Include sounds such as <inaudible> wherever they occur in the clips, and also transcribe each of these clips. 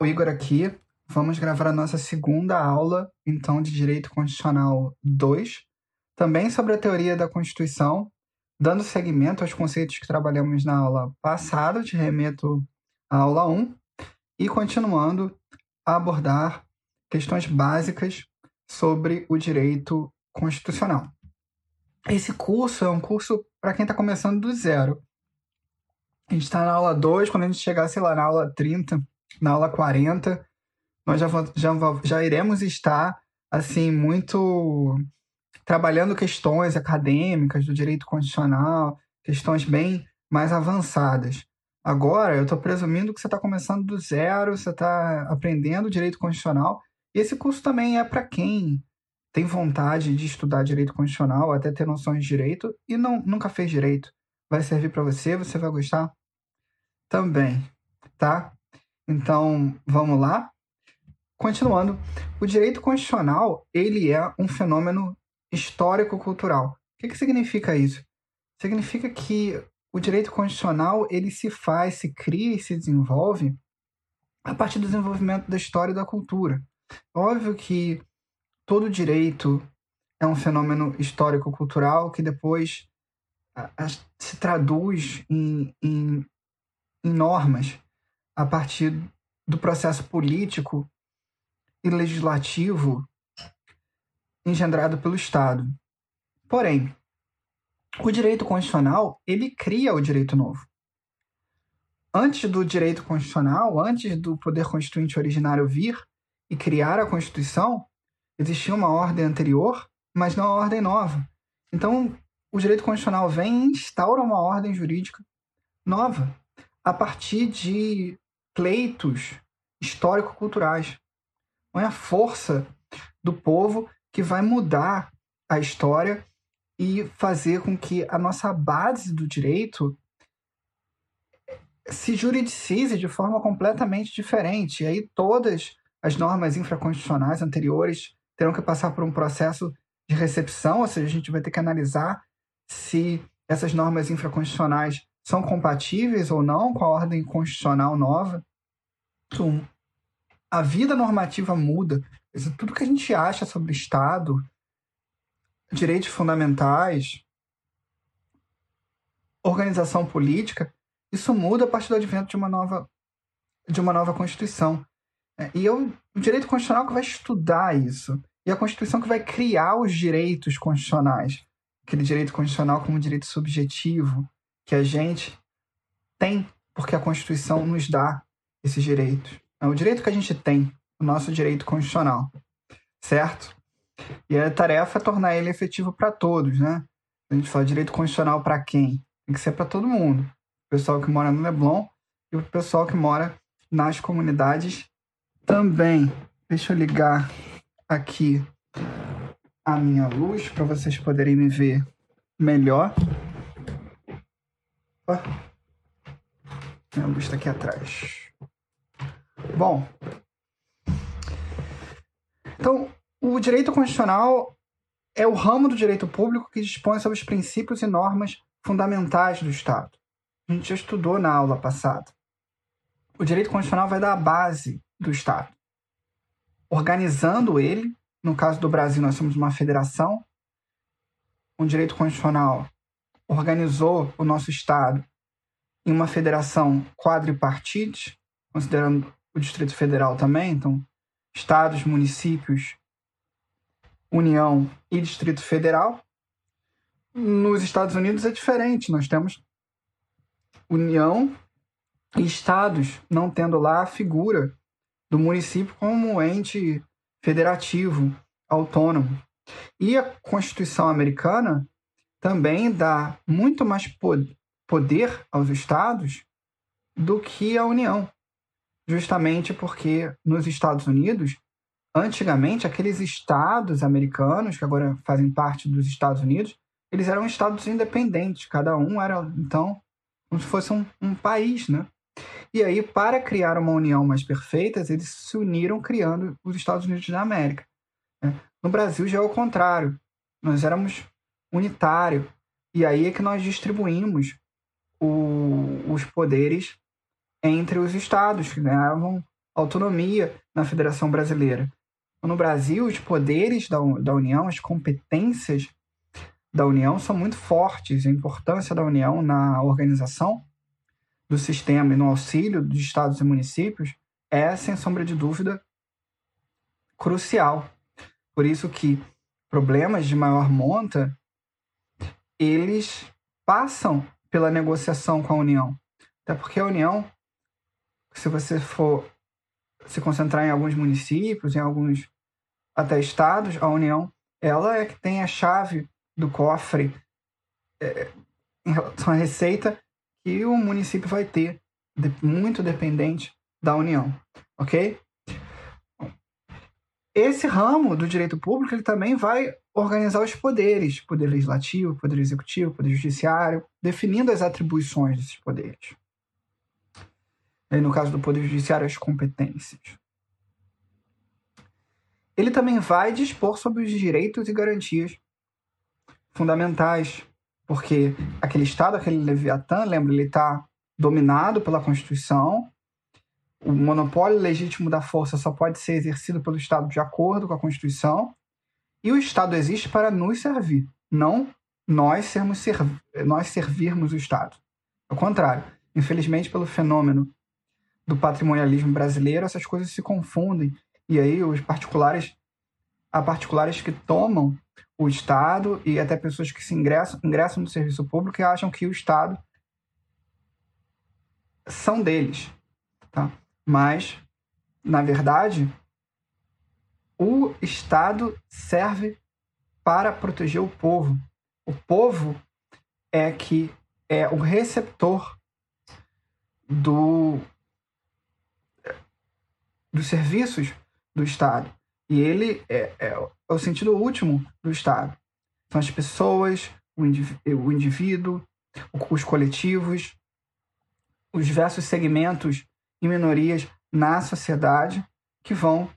o Igor aqui. Vamos gravar a nossa segunda aula, então, de Direito Constitucional 2, também sobre a teoria da Constituição, dando seguimento aos conceitos que trabalhamos na aula passada, te remeto à aula 1, e continuando a abordar questões básicas sobre o direito constitucional. Esse curso é um curso para quem está começando do zero. A gente está na aula 2, quando a gente chegar, sei lá, na aula 30, na aula 40, nós já, já, já iremos estar, assim, muito trabalhando questões acadêmicas do direito constitucional, questões bem mais avançadas. Agora, eu estou presumindo que você está começando do zero, você está aprendendo direito constitucional. E esse curso também é para quem tem vontade de estudar direito constitucional, até ter noções de direito e não, nunca fez direito. Vai servir para você, você vai gostar também, tá? Então, vamos lá. Continuando, o direito constitucional, ele é um fenômeno histórico-cultural. O que, que significa isso? Significa que o direito constitucional, ele se faz, se cria e se desenvolve a partir do desenvolvimento da história e da cultura. Óbvio que todo direito é um fenômeno histórico-cultural que depois se traduz em, em, em normas a partir do processo político e legislativo engendrado pelo Estado. Porém, o direito constitucional, ele cria o direito novo. Antes do direito constitucional, antes do poder constituinte originário vir e criar a Constituição, existia uma ordem anterior, mas não a ordem nova. Então, o direito constitucional vem e instaura uma ordem jurídica nova, a partir de pleitos histórico-culturais. Não é a força do povo que vai mudar a história e fazer com que a nossa base do direito se juridicize de forma completamente diferente. E aí todas as normas infraconstitucionais anteriores terão que passar por um processo de recepção, ou seja, a gente vai ter que analisar se essas normas infraconstitucionais são compatíveis ou não com a ordem constitucional nova. A vida normativa muda. Tudo que a gente acha sobre o Estado, direitos fundamentais, organização política, isso muda a partir do advento de uma nova, de uma nova Constituição. É, e o direito constitucional que vai estudar isso. E a Constituição que vai criar os direitos constitucionais. Aquele direito constitucional como direito subjetivo que a gente tem, porque a Constituição nos dá esses direitos. É o direito que a gente tem, o nosso direito constitucional. Certo? E a tarefa é tornar ele efetivo para todos, né? A gente fala direito constitucional para quem? Tem que ser para todo mundo. O pessoal que mora no Leblon e o pessoal que mora nas comunidades também. Deixa eu ligar aqui a minha luz para vocês poderem me ver melhor. Opa. Minha luz está aqui atrás. Bom, então o direito constitucional é o ramo do direito público que dispõe sobre os princípios e normas fundamentais do Estado. A gente já estudou na aula passada. O direito constitucional vai dar a base do Estado, organizando ele. No caso do Brasil, nós somos uma federação. O direito constitucional organizou o nosso Estado em uma federação quadripartite, considerando o Distrito Federal também, então, estados, municípios União e Distrito Federal. Nos Estados Unidos é diferente, nós temos União e estados, não tendo lá a figura do município como ente federativo, autônomo. E a Constituição americana também dá muito mais poder aos estados do que a União, justamente porque nos Estados Unidos Antigamente, aqueles estados americanos, que agora fazem parte dos Estados Unidos, eles eram estados independentes, cada um era, então, como se fosse um, um país, né? E aí, para criar uma união mais perfeita, eles se uniram criando os Estados Unidos da América. Né? No Brasil já é o contrário. Nós éramos unitário. E aí é que nós distribuímos o, os poderes entre os estados, que ganhavam autonomia na Federação Brasileira. No Brasil, os poderes da, da União, as competências da União são muito fortes. A importância da União na organização do sistema e no auxílio dos estados e municípios é, sem sombra de dúvida, crucial. Por isso que problemas de maior monta, eles passam pela negociação com a União. Até porque a União, se você for se concentrar em alguns municípios, em alguns até estados, a União, ela é que tem a chave do cofre é, em relação à receita que o município vai ter, de, muito dependente da União, ok? Esse ramo do direito público ele também vai organizar os poderes, poder legislativo, poder executivo, poder judiciário, definindo as atribuições desses poderes. E no caso do poder judiciário, as competências. Ele também vai dispor sobre os direitos e garantias fundamentais, porque aquele Estado, aquele Leviatã, lembra, ele está dominado pela Constituição, o monopólio legítimo da força só pode ser exercido pelo Estado de acordo com a Constituição, e o Estado existe para nos servir, não nós sermos nós servirmos o Estado. Ao contrário, infelizmente pelo fenômeno do patrimonialismo brasileiro, essas coisas se confundem e aí os particulares há particulares que tomam o Estado e até pessoas que se ingressam, ingressam no serviço público e acham que o Estado são deles, tá? Mas na verdade, o Estado serve para proteger o povo. O povo é que é o receptor do dos serviços do Estado. E ele é, é, é, o sentido último do Estado. São as pessoas, o, indiví o indivíduo, os coletivos, os diversos segmentos e minorias na sociedade que vão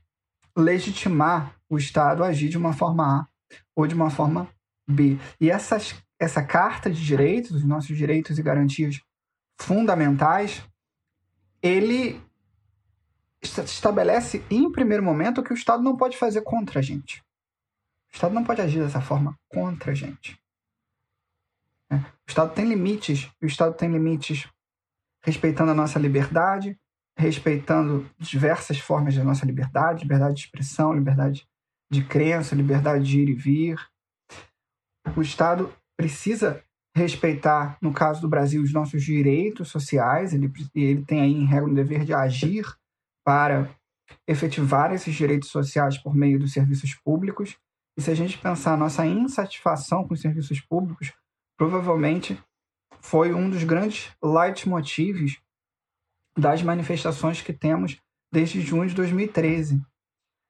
legitimar o Estado a agir de uma forma A ou de uma forma B. E essas, essa carta de direitos, os nossos direitos e garantias fundamentais, ele estabelece em primeiro momento que o Estado não pode fazer contra a gente. O Estado não pode agir dessa forma contra a gente. É. O Estado tem limites, o Estado tem limites respeitando a nossa liberdade, respeitando diversas formas da nossa liberdade, liberdade de expressão, liberdade de crença, liberdade de ir e vir. O Estado precisa respeitar, no caso do Brasil, os nossos direitos sociais, ele, ele tem aí em regra o dever de agir para efetivar esses direitos sociais por meio dos serviços públicos. E se a gente pensar a nossa insatisfação com os serviços públicos, provavelmente foi um dos grandes leitmotivs das manifestações que temos desde junho de 2013.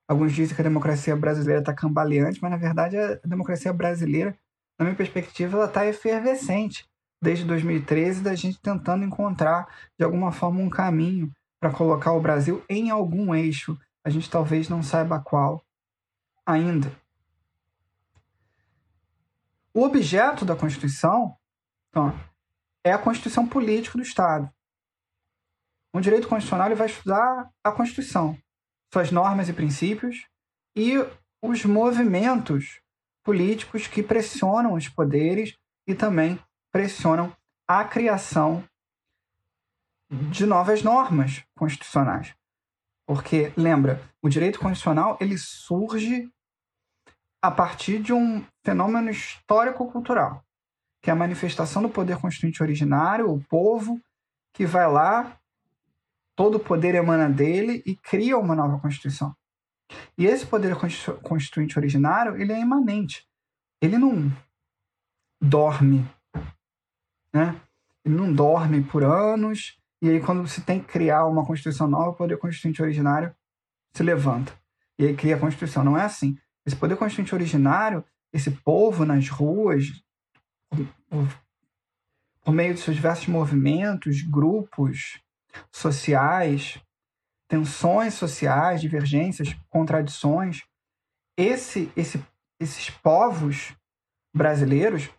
Alguns dizem que a democracia brasileira está cambaleante, mas na verdade a democracia brasileira, na minha perspectiva, ela está efervescente desde 2013, da gente tentando encontrar de alguma forma um caminho para colocar o Brasil em algum eixo. A gente talvez não saiba qual ainda. O objeto da Constituição então, é a Constituição política do Estado. O direito constitucional vai estudar a Constituição, suas normas e princípios e os movimentos políticos que pressionam os poderes e também pressionam a criação de novas normas constitucionais. Porque, lembra, o direito constitucional ele surge a partir de um fenômeno histórico-cultural, que é a manifestação do poder constituinte originário, o povo que vai lá, todo o poder emana dele e cria uma nova Constituição. E esse poder constituinte originário, ele é imanente. Ele não dorme, né? Ele não dorme por anos, e aí, quando você tem que criar uma Constituição nova, o poder constituinte originário se levanta. E aí cria a Constituição. Não é assim. Esse poder constituinte originário, esse povo nas ruas, por meio de seus diversos movimentos, grupos sociais, tensões sociais, divergências, contradições, esse, esse, esses povos brasileiros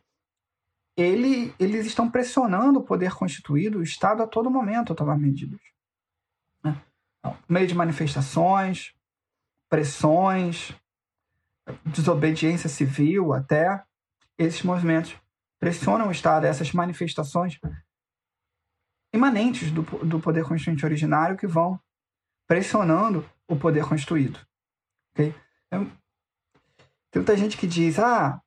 ele, eles estão pressionando o poder constituído, o Estado, a todo momento a tomar medidas. Né? Por meio de manifestações, pressões, desobediência civil até, esses movimentos pressionam o Estado, essas manifestações imanentes do, do poder constituinte originário que vão pressionando o poder constituído. Okay? Então, tem muita gente que diz, ah,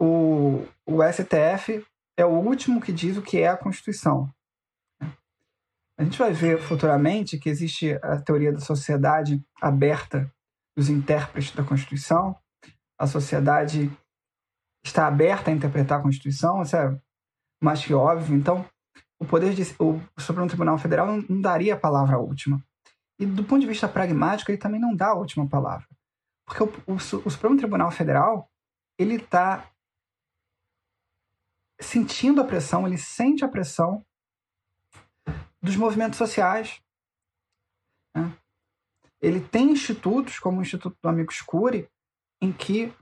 o, o STF é o último que diz o que é a Constituição. A gente vai ver futuramente que existe a teoria da sociedade aberta dos intérpretes da Constituição. A sociedade está aberta a interpretar a Constituição, isso é mais que óbvio. Então, o poder de, o Supremo Tribunal Federal não, daria a palavra última. E do ponto de vista pragmático, ele também não dá a última palavra. Porque o, o, o Supremo Tribunal Federal, ele está sentindo a pressão, ele sente a pressão dos movimentos sociais. Né? Ele tem institutos, como o Instituto do Amigo Escure, em que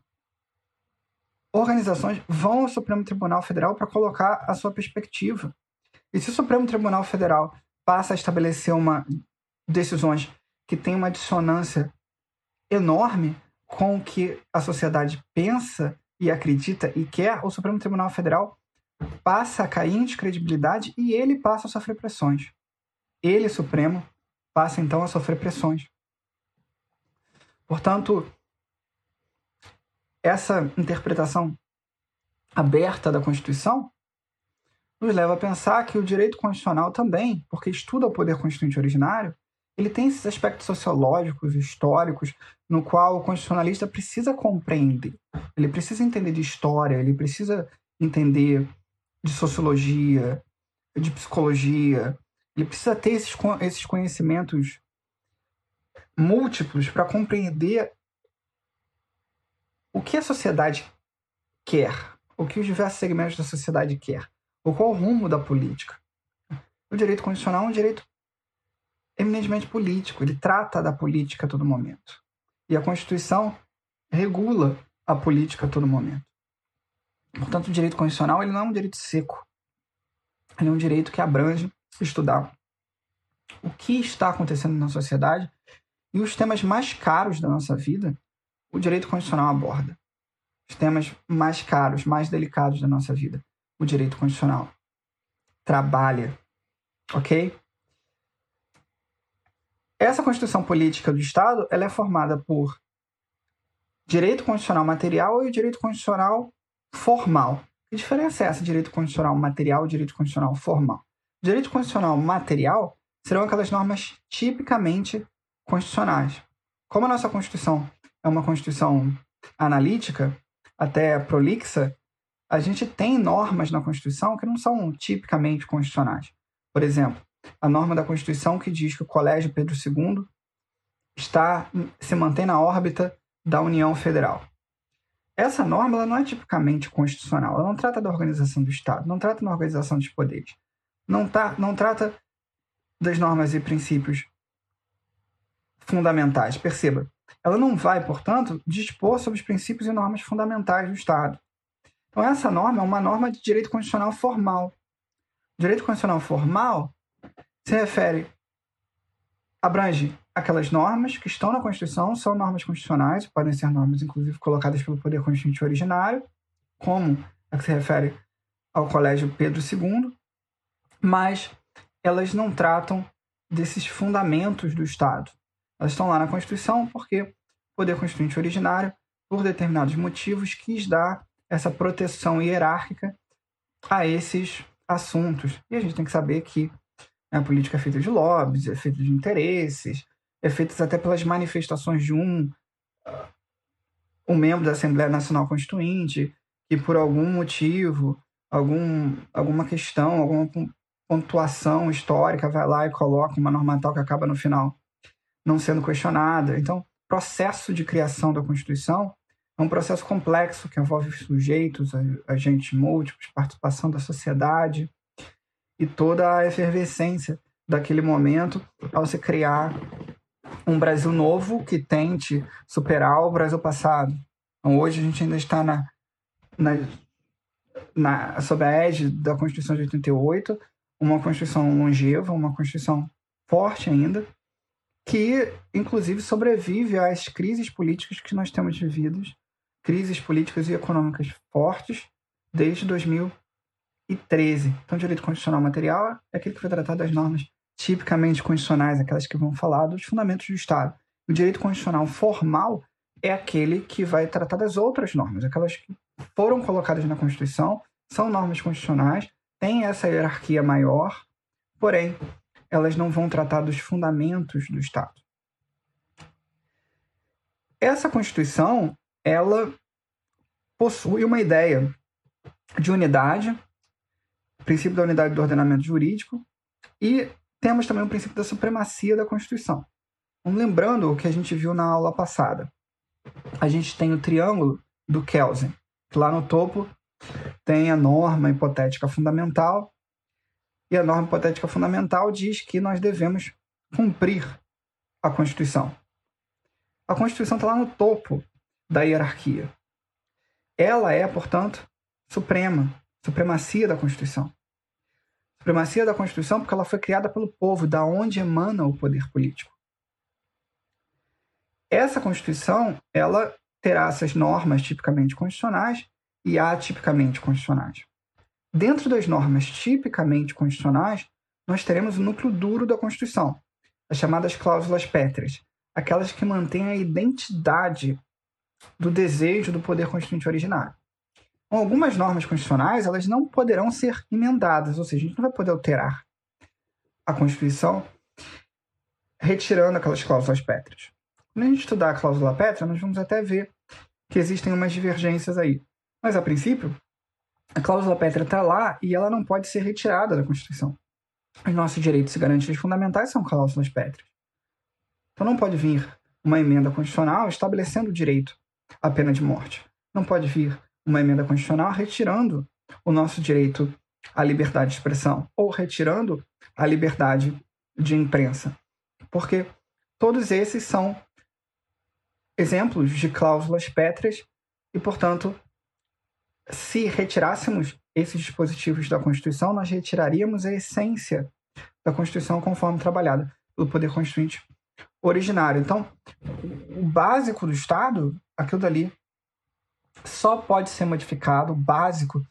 organizações vão ao Supremo Tribunal Federal para colocar a sua perspectiva. E se o Supremo Tribunal Federal passa a estabelecer uma decisões que têm uma dissonância enorme com o que a sociedade pensa e acredita e quer, o Supremo Tribunal Federal passa a cair em descredibilidade e ele passa a sofrer pressões. Ele, Supremo, passa então a sofrer pressões. Portanto, essa interpretação aberta da Constituição nos leva a pensar que o direito constitucional também, porque estuda o poder constituinte originário, ele tem esses aspectos sociológicos, históricos, no qual o constitucionalista precisa compreender. Ele precisa entender de história, ele precisa entender de sociologia, de psicologia. Ele precisa ter esses, esses conhecimentos múltiplos para compreender o que a sociedade quer, o que os diversos segmentos da sociedade quer, ou qual o rumo da política. O direito constitucional é um direito eminentemente político, ele trata da política a todo momento. E a Constituição regula a política a todo momento. Portanto, o direito constitucional ele não é um direito seco. Ele é um direito que abrange estudar o que está acontecendo na sociedade e os temas mais caros da nossa vida, o direito constitucional aborda. Os temas mais caros, mais delicados da nossa vida, o direito constitucional trabalha. Ok? Essa Constituição Política do Estado ela é formada por direito constitucional material e direito constitucional formal. Que diferença é essa, direito constitucional material e direito constitucional formal? Direito constitucional material serão aquelas normas tipicamente constitucionais. Como a nossa Constituição é uma Constituição analítica, até prolixa, a gente tem normas na Constituição que não são tipicamente constitucionais. Por exemplo, a norma da Constituição que diz que o Colégio Pedro II está se mantém na órbita da União Federal. Essa norma ela não é tipicamente constitucional, ela não trata da organização do Estado, não trata da organização dos poderes, não, tá, não trata das normas e princípios fundamentais. Perceba, ela não vai, portanto, dispor sobre os princípios e normas fundamentais do Estado. Então, essa norma é uma norma de direito constitucional formal. Direito constitucional formal se refere, abrange aquelas normas que estão na Constituição, são normas constitucionais, podem ser normas, inclusive, colocadas pelo Poder Constituinte originário, como a que se refere ao Colégio Pedro II, mas elas não tratam desses fundamentos do Estado. Elas estão lá na Constituição porque o Poder Constituinte originário, por determinados motivos, quis dar essa proteção hierárquica a esses assuntos. E a gente tem que saber que a política é feita de lobbies, é feita de interesses, é feita até pelas manifestações de um, um membro da Assembleia Nacional Constituinte que, por algum motivo, algum, alguma questão, alguma pontuação histórica, vai lá e coloca uma norma tal que acaba no final não sendo questionada. Então, processo de criação da Constituição é um processo complexo que envolve sujeitos, agentes múltiplos, participação da sociedade, e toda a efervescência daquele momento ao se criar um Brasil novo que tente superar o Brasil passado. Então, hoje a gente ainda está na, na, na, sob a égide da Constituição de 88, uma Constituição longeva, uma Constituição forte ainda, que, inclusive, sobrevive às crises políticas que nós temos vivido, crises políticas e econômicas fortes, desde 2013. Então, direito constitucional material é aquele que vai tratar das normas tipicamente constitucionais, aquelas que vão falar dos fundamentos do Estado. O direito constitucional formal é aquele que vai tratar das outras normas, aquelas que foram colocadas na Constituição, são normas constitucionais, têm essa hierarquia maior, porém, elas não vão tratar dos fundamentos do Estado. Essa Constituição, ela possui uma ideia de unidade, princípio da unidade do ordenamento jurídico, e temos também o princípio da supremacia da Constituição. lembrando o que a gente viu na aula passada. A gente tem o triângulo do Kelsen, que lá no topo tem a norma hipotética fundamental, e a norma hipotética fundamental diz que nós devemos cumprir a Constituição. A Constituição está lá no topo da hierarquia. Ela é, portanto, suprema, supremacia da Constituição. Supremacia da Constituição porque ela foi criada pelo povo, da onde emana o poder político. Essa Constituição, ela terá essas normas tipicamente constitucionais e atipicamente constitucionais. Dentro das normas tipicamente constitucionais, nós teremos o núcleo duro da Constituição, as chamadas cláusulas pétreas, aquelas que mantêm a identidade do desejo do poder constituinte originário. Com algumas normas constitucionais, elas não poderão ser emendadas, ou seja, a gente não vai poder alterar a Constituição retirando aquelas cláusulas pétreas. Quando a gente estudar a cláusula pétrea, nós vamos até ver que existem umas divergências aí. Mas, a princípio, a cláusula pétrea está lá e ela não pode ser retirada da Constituição. Os nossos direitos e garantias fundamentais são cláusulas pétreas. Então não pode vir uma emenda constitucional estabelecendo o direito à pena de morte. Não pode vir uma emenda constitucional retirando o nosso direito à liberdade de expressão ou retirando a liberdade de imprensa. Porque todos esses são exemplos de cláusulas pétreas e, portanto, se retirássemos esses dispositivos da Constituição, nós retiraríamos a essência da Constituição conforme trabalhada pelo Poder Constituinte originário. Então, o básico do Estado, aquilo dali, só pode ser modificado, o básico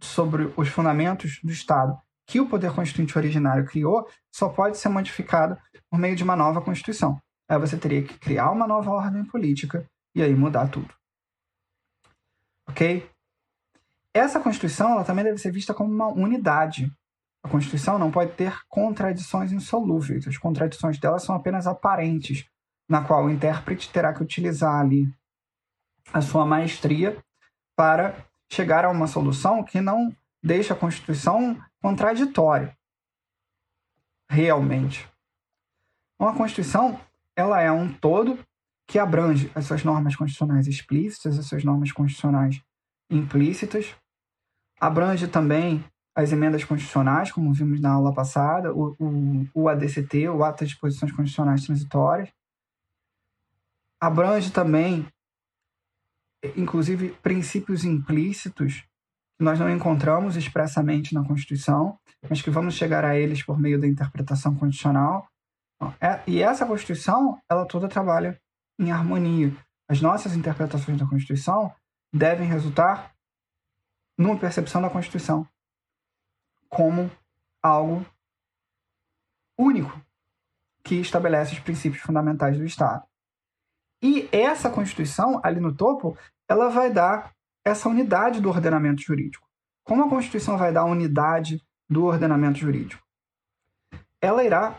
sobre os fundamentos do Estado que o Poder Constituinte originário criou, só pode ser modificado por meio de uma nova Constituição. Aí você teria que criar uma nova ordem política e aí mudar tudo. Ok? Essa Constituição ela também deve ser vista como uma unidade. A Constituição não pode ter contradições insolúveis. As contradições dela são apenas aparentes, na qual o intérprete terá que utilizar ali a sua maestria para chegar a uma solução que não deixa a Constituição contraditória. Realmente. Então, a Constituição ela é um todo que abrange as suas normas constitucionais explícitas, as suas normas constitucionais implícitas, abrange também as emendas constitucionais, como vimos na aula passada, o, o, o ADCT, o Ato de Disposições Constitucionais Transitórias, abrange também, inclusive, princípios implícitos que nós não encontramos expressamente na Constituição, mas que vamos chegar a eles por meio da interpretação constitucional. É, e essa Constituição, ela toda trabalha em harmonia. As nossas interpretações da Constituição devem resultar numa percepção da Constituição como algo único que estabelece os princípios fundamentais do Estado. E essa Constituição, ali no topo, ela vai dar essa unidade do ordenamento jurídico. Como a Constituição vai dar a unidade do ordenamento jurídico? Ela irá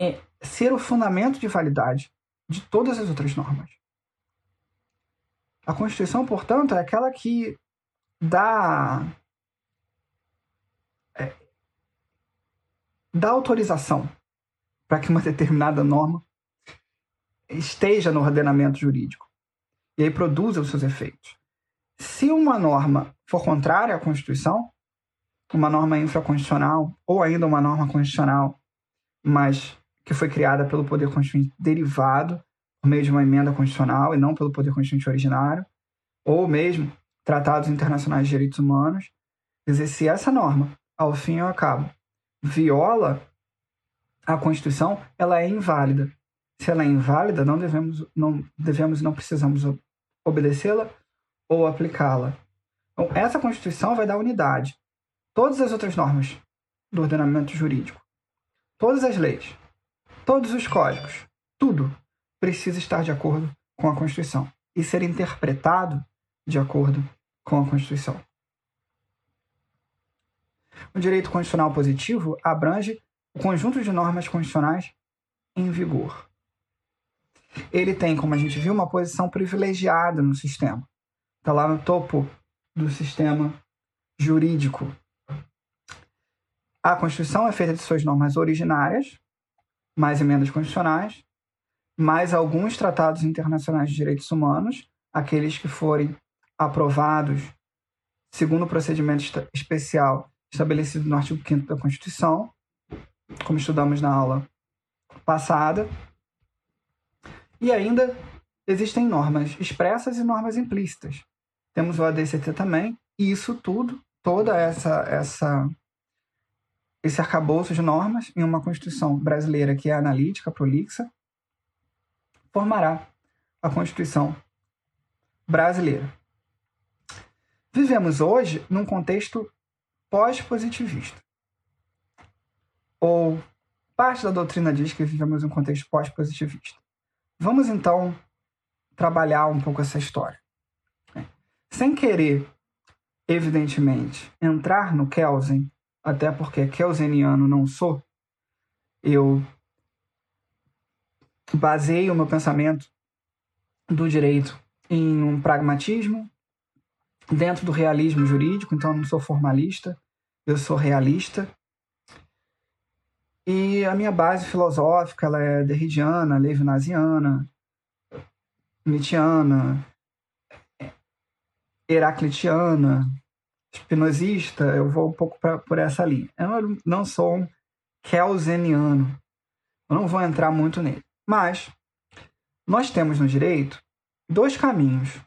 é, ser o fundamento de validade de todas as outras normas. A Constituição, portanto, é aquela que dá é, dá autorização para que uma determinada norma esteja no ordenamento jurídico e aí produza os seus efeitos. Se uma norma for contrária à Constituição, uma norma infraconstitucional ou ainda uma norma constitucional, mas que foi criada pelo Poder Constituinte derivado por meio de uma emenda constitucional e não pelo Poder Constituinte originário, ou mesmo tratados internacionais de direitos humanos, dizer, se essa norma, ao fim e ao cabo, viola a Constituição ela é inválida. Se ela é inválida, não devemos, não devemos, não precisamos obedecê-la ou aplicá-la. Então, essa Constituição vai dar unidade. Todas as outras normas do ordenamento jurídico, todas as leis, todos os códigos, tudo precisa estar de acordo com a Constituição e ser interpretado de acordo com a Constituição. O direito constitucional positivo abrange o conjunto de normas constitucionais em vigor. Ele tem, como a gente viu, uma posição privilegiada no sistema. Está lá no topo do sistema jurídico. A Constituição é feita de suas normas originárias, mais emendas constitucionais, mais alguns tratados internacionais de direitos humanos, aqueles que forem aprovados segundo o procedimento especial estabelecido no artigo 5 da Constituição, como estudamos na aula passada. E ainda existem normas expressas e normas implícitas. Temos o ADCT também, e isso tudo, toda essa essa esse arcabouço de normas em uma Constituição brasileira que é analítica, prolixa, formará a Constituição brasileira. Vivemos hoje num contexto pós-positivista. Ou parte da doutrina diz que vivemos num contexto pós-positivista. Vamos então trabalhar um pouco essa história. Sem querer, evidentemente, entrar no Kelsen, até porque kelseniano não sou, eu baseio o meu pensamento do direito em um pragmatismo dentro do realismo jurídico, então eu não sou formalista, eu sou realista. E a minha base filosófica ela é derridiana, levinasiana, nietzschiana, heraclitiana, espinosista, eu vou um pouco pra, por essa linha. Eu não sou um kelseniano, eu não vou entrar muito nele. Mas nós temos no direito dois caminhos: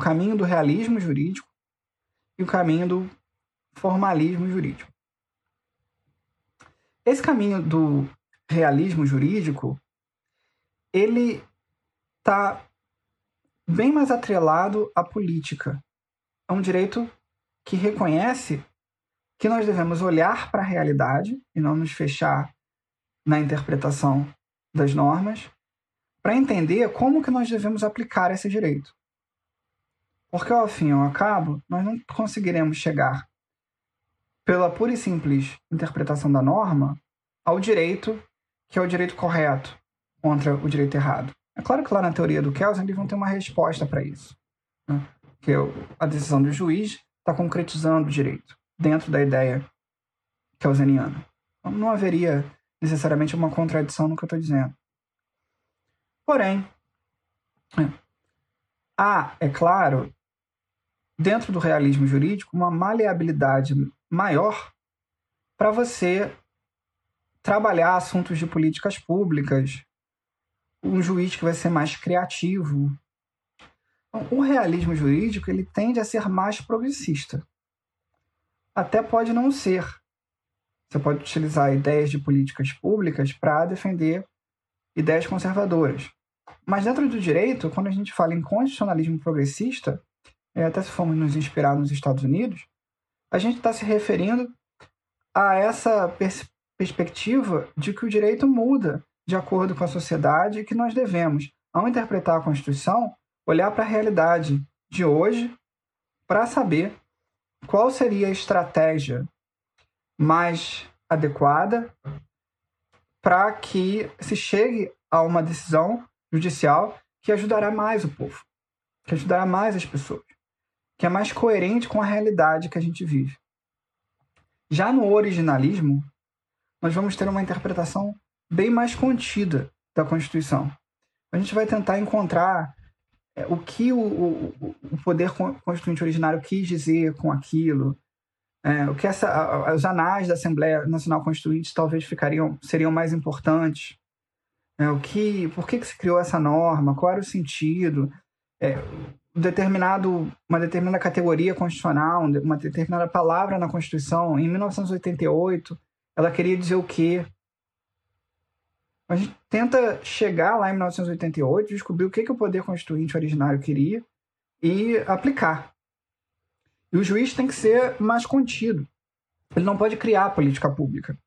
o caminho do realismo jurídico e o caminho do formalismo jurídico. Esse caminho do realismo jurídico, ele está bem mais atrelado à política. É um direito que reconhece que nós devemos olhar para a realidade e não nos fechar na interpretação das normas para entender como que nós devemos aplicar esse direito. Porque ao fim e ao cabo, nós não conseguiremos chegar pela pura e simples interpretação da norma ao direito que é o direito correto contra o direito errado. É claro que lá na teoria do Kelsen eles vão ter uma resposta para isso. Né? Que a decisão do juiz está concretizando o direito dentro da ideia kelseniana. Então, não haveria necessariamente uma contradição no que eu estou dizendo. Porém, há, é claro, dentro do realismo jurídico, uma maleabilidade maior para você trabalhar assuntos de políticas públicas, um juiz que vai ser mais criativo. Então, o realismo jurídico ele tende a ser mais progressista. Até pode não ser, você pode utilizar ideias de políticas públicas para defender ideias conservadoras. Mas dentro do direito, quando a gente fala em constitucionalismo progressista, até se formos nos inspirar nos Estados Unidos, a gente está se referindo a essa pers perspectiva de que o direito muda de acordo com a sociedade e que nós devemos, ao interpretar a Constituição, olhar para a realidade de hoje para saber qual seria a estratégia mais adequada para que se chegue a uma decisão judicial que ajudará mais o povo, que ajudará mais as pessoas, que é mais coerente com a realidade que a gente vive. Já no originalismo, nós vamos ter uma interpretação bem mais contida da Constituição. A gente vai tentar encontrar é, o que o, o, o poder constituinte originário quis dizer com aquilo, é, o que essa, os anais da Assembleia Nacional Constituinte talvez ficariam seriam mais importantes. É, o que, por que, que se criou essa norma? Qual era o sentido? É, determinado, uma determinada categoria constitucional, uma determinada palavra na Constituição, em 1988, ela queria dizer o quê? A gente tenta chegar lá em 1988, descobrir o que, que o poder constituinte originário queria e aplicar. E o juiz tem que ser mais contido. Ele não pode criar política pública.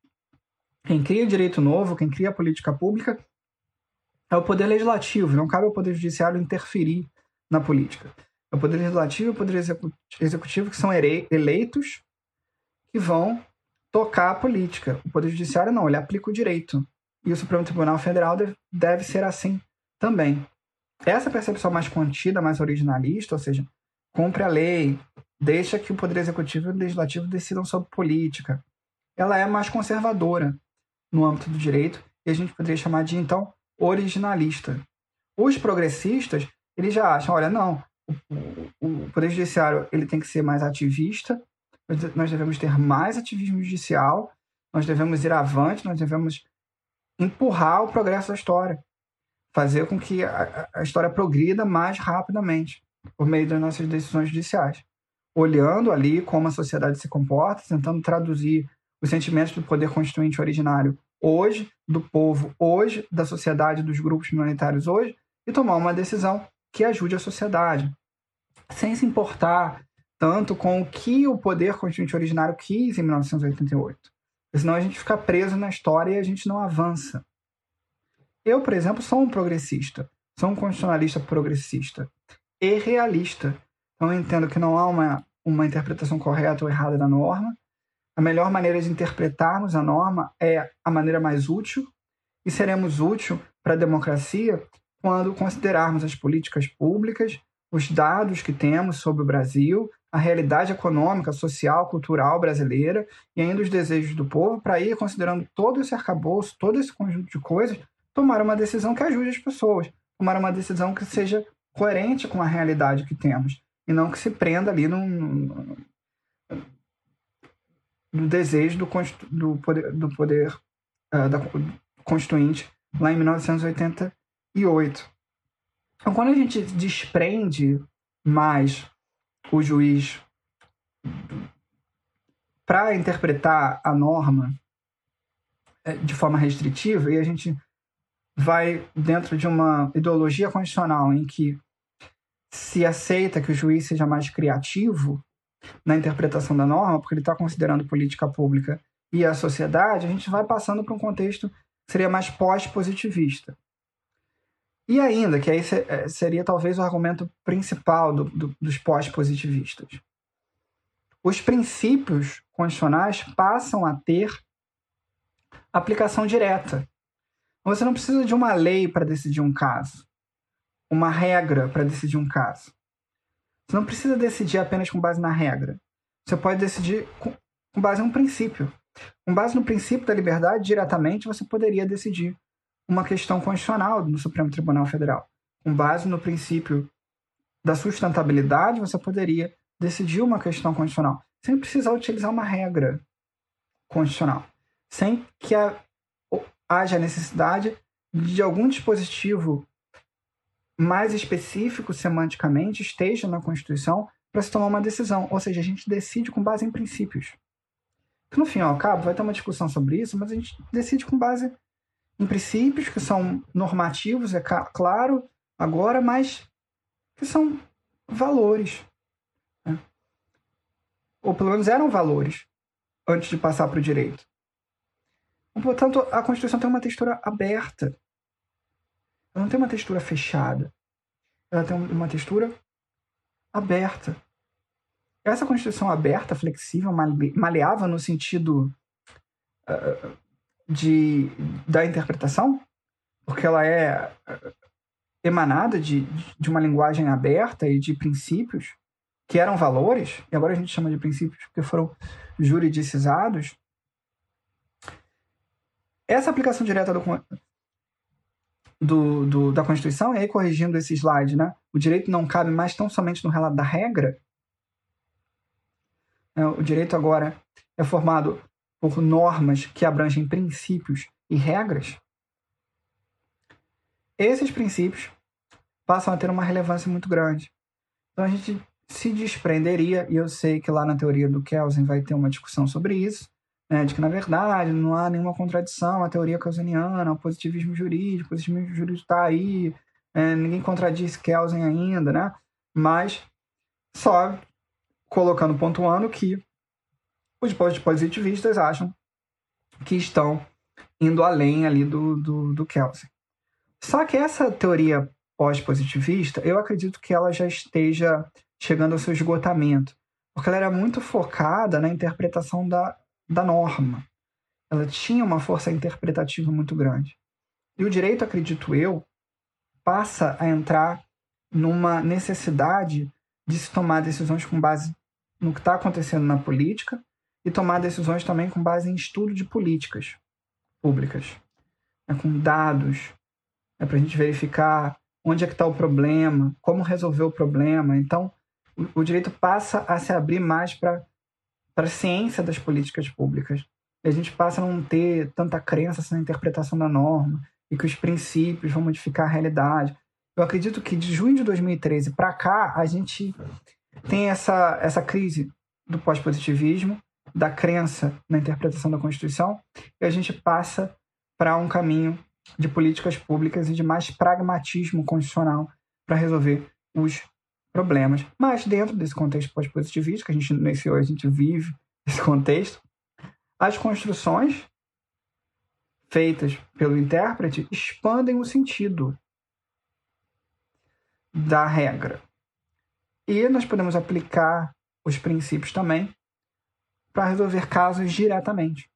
Quem cria direito novo, quem cria política pública, é o poder legislativo. Não cabe ao poder judiciário interferir na política. É o poder legislativo e o poder executivo que são eleitos que vão tocar a política. O poder judiciário não, ele aplica o direito. E o Supremo Tribunal Federal deve ser assim também. Essa percepção mais contida, mais originalista, ou seja, cumpre a lei, deixa que o poder executivo e o legislativo decidam sobre política. Ela é mais conservadora no âmbito do direito e a gente poderia chamar de então originalista. Os progressistas, eles já acham, olha, não, o, poder judiciário ele tem que ser mais ativista, nós devemos ter mais ativismo judicial, nós devemos ir avante, nós devemos empurrar o progresso da história, fazer com que a, a história progrida mais rapidamente por meio das nossas decisões judiciais, olhando ali como a sociedade se comporta, tentando traduzir os sentimentos do poder constituinte originário hoje, do povo hoje, da sociedade, dos grupos minoritários hoje, e tomar uma decisão que ajude a sociedade, sem se importar tanto com o que o poder constituinte originário quis em 1988. Senão a gente fica preso na história e a gente não avança. Eu, por exemplo, sou um progressista, sou um constitucionalista progressista e realista. Então eu entendo que não há uma, uma interpretação correta ou errada da norma. A melhor maneira de interpretarmos a norma é a maneira mais útil e seremos útil para a democracia quando considerarmos as políticas públicas, os dados que temos sobre o Brasil, a realidade econômica, social, cultural brasileira e ainda os desejos do povo, para ir considerando todo esse arcabouço, todo esse conjunto de coisas, tomar uma decisão que ajude as pessoas, tomar uma decisão que seja coerente com a realidade que temos e não que se prenda ali no, no, no desejo do, do poder, do poder uh, da constituinte lá em 1988. Então, quando a gente desprende mais o juiz para interpretar a norma é, de forma restritiva e a gente vai dentro de uma ideologia constitucional em que se aceita que o juiz seja mais criativo na interpretação da norma, porque ele está considerando política pública e a sociedade, a gente vai passando para um contexto que seria mais pós-positivista. E ainda, que aí é, seria talvez o argumento principal do, do, dos pós-positivistas. Os princípios constitucionais passam a ter aplicação direta. Você não precisa de uma lei para decidir um caso, uma regra para decidir um caso. Você não precisa decidir apenas com base na regra. Você pode decidir com base em um princípio. Com base no princípio da liberdade, diretamente, você poderia decidir uma questão constitucional no Supremo Tribunal Federal. Com base no princípio da sustentabilidade, você poderia decidir uma questão constitucional sem precisar utilizar uma regra constitucional, sem que haja necessidade de algum dispositivo mais específico semanticamente esteja na Constituição para se tomar uma decisão. Ou seja, a gente decide com base em princípios. Que no fim ao cabo vai ter uma discussão sobre isso, mas a gente decide com base em princípios que são normativos, é claro, agora, mas que são valores. Né? Ou pelo menos eram valores antes de passar para o direito. Portanto, a Constituição tem uma textura aberta. Ela não tem uma textura fechada. Ela tem uma textura aberta. Essa Constituição aberta, flexível, maleável no sentido uh, de, da interpretação, porque ela é emanada de, de uma linguagem aberta e de princípios que eram valores, e agora a gente chama de princípios porque foram juridicizados. Essa aplicação direta do, do, do, da Constituição, e aí corrigindo esse slide, né? o direito não cabe mais tão somente no relato da regra. É, o direito agora é formado por normas que abrangem princípios e regras, esses princípios passam a ter uma relevância muito grande. Então a gente se desprenderia, e eu sei que lá na teoria do Kelsen vai ter uma discussão sobre isso, né, de que, na verdade, não há nenhuma contradição a teoria kelseniana, o positivismo jurídico, o positivismo jurídico está aí, é, ninguém contradiz Kelsen ainda, né? Mas só colocando, pontuando que os positivistas acham que estão indo além ali do, do, do Kelsen. Só que essa teoria pós-positivista, eu acredito que ela já esteja chegando ao seu esgotamento, porque ela era muito focada na interpretação da, da norma. Ela tinha uma força interpretativa muito grande. E o direito, acredito eu, passa a entrar numa necessidade de se tomar decisões com base no que está acontecendo na política e tomar decisões também com base em estudo de políticas públicas, né, com dados, né, para a gente verificar onde é que está o problema, como resolver o problema. Então, o, o direito passa a se abrir mais para a ciência das políticas públicas. E a gente passa a não ter tanta crença na interpretação da norma e que os princípios vão modificar a realidade. Eu acredito que de junho de 2013 para cá, a gente tem essa, essa crise do pós-positivismo, da crença na interpretação da Constituição, e a gente passa para um caminho de políticas públicas e de mais pragmatismo constitucional para resolver os problemas. Mas dentro desse contexto pós-positivista, que a gente hoje a gente vive <laughs> esse contexto, as construções feitas pelo intérprete expandem o sentido da regra. E nós podemos aplicar os princípios também para resolver casos diretamente.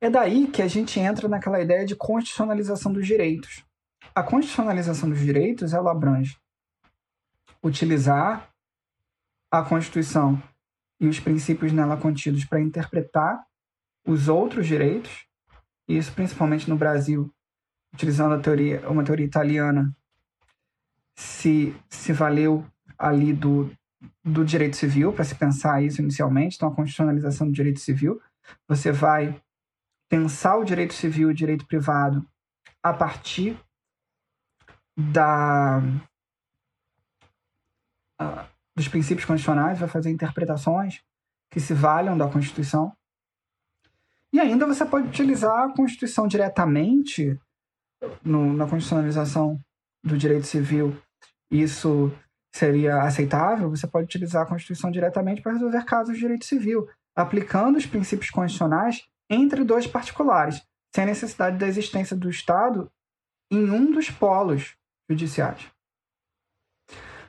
É daí que a gente entra naquela ideia de constitucionalização dos direitos. A constitucionalização dos direitos ela abrange utilizar a Constituição e os princípios nela contidos para interpretar os outros direitos, isso principalmente no Brasil, utilizando a teoria, uma teoria italiana, se, se valeu ali do, do direito civil para se pensar isso inicialmente, então a constitucionalização do direito civil. Você vai pensar o direito civil e o direito privado a partir da uh, dos princípios constitucionais, vai fazer interpretações que se valham da Constituição. E ainda você pode utilizar a Constituição diretamente no, na constitucionalização do direito civil. Isso seria aceitável. Você pode utilizar a Constituição diretamente para resolver casos de direito civil, aplicando os princípios constitucionais entre dois particulares, sem necessidade da existência do Estado em um dos polos judiciais.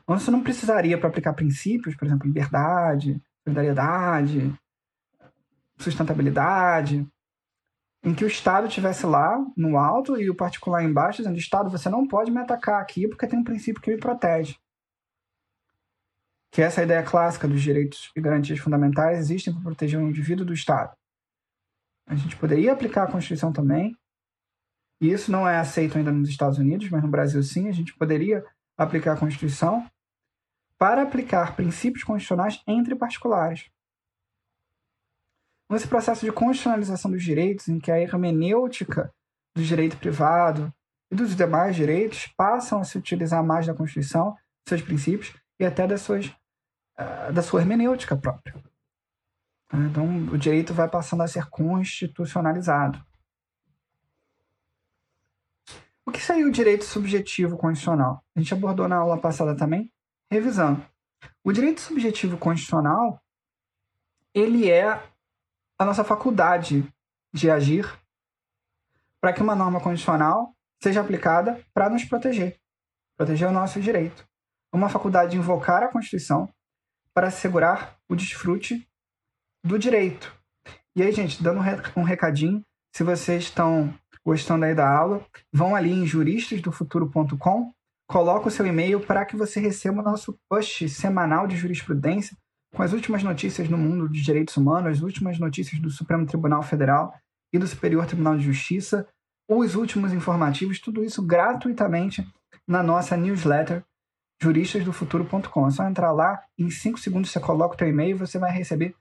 Então, você não precisaria, para aplicar princípios, por exemplo, liberdade, solidariedade, sustentabilidade, em que o Estado estivesse lá no alto e o particular embaixo, dizendo: Estado, você não pode me atacar aqui porque tem um princípio que me protege. Que essa ideia clássica dos direitos e garantias fundamentais existem para proteger o indivíduo do Estado. A gente poderia aplicar a Constituição também, e isso não é aceito ainda nos Estados Unidos, mas no Brasil sim, a gente poderia aplicar a Constituição para aplicar princípios constitucionais entre particulares. Nesse processo de constitucionalização dos direitos, em que a hermenêutica do direito privado e dos demais direitos passam a se utilizar mais da Constituição, seus princípios e até das suas, da sua hermenêutica própria. Então, o direito vai passando a ser constitucionalizado. O que seria o direito subjetivo constitucional? A gente abordou na aula passada também, revisando. O direito subjetivo constitucional, ele é a nossa faculdade de agir para que uma norma constitucional seja aplicada para nos proteger, proteger o nosso direito. Uma faculdade de invocar a Constituição para assegurar o desfrute do direito. E aí, gente, dando um recadinho, se vocês estão gostando aí da aula, vão ali em juristasdofuturo.com coloca o seu e-mail para que você receba o nosso post semanal de jurisprudência com as últimas notícias no mundo dos direitos humanos, as últimas notícias do Supremo Tribunal Federal e do Superior Tribunal de Justiça, os últimos informativos, tudo isso gratuitamente na nossa newsletter juristasdofuturo.com. É só entrar lá, em 5 segundos você coloca o seu e-mail e você vai receber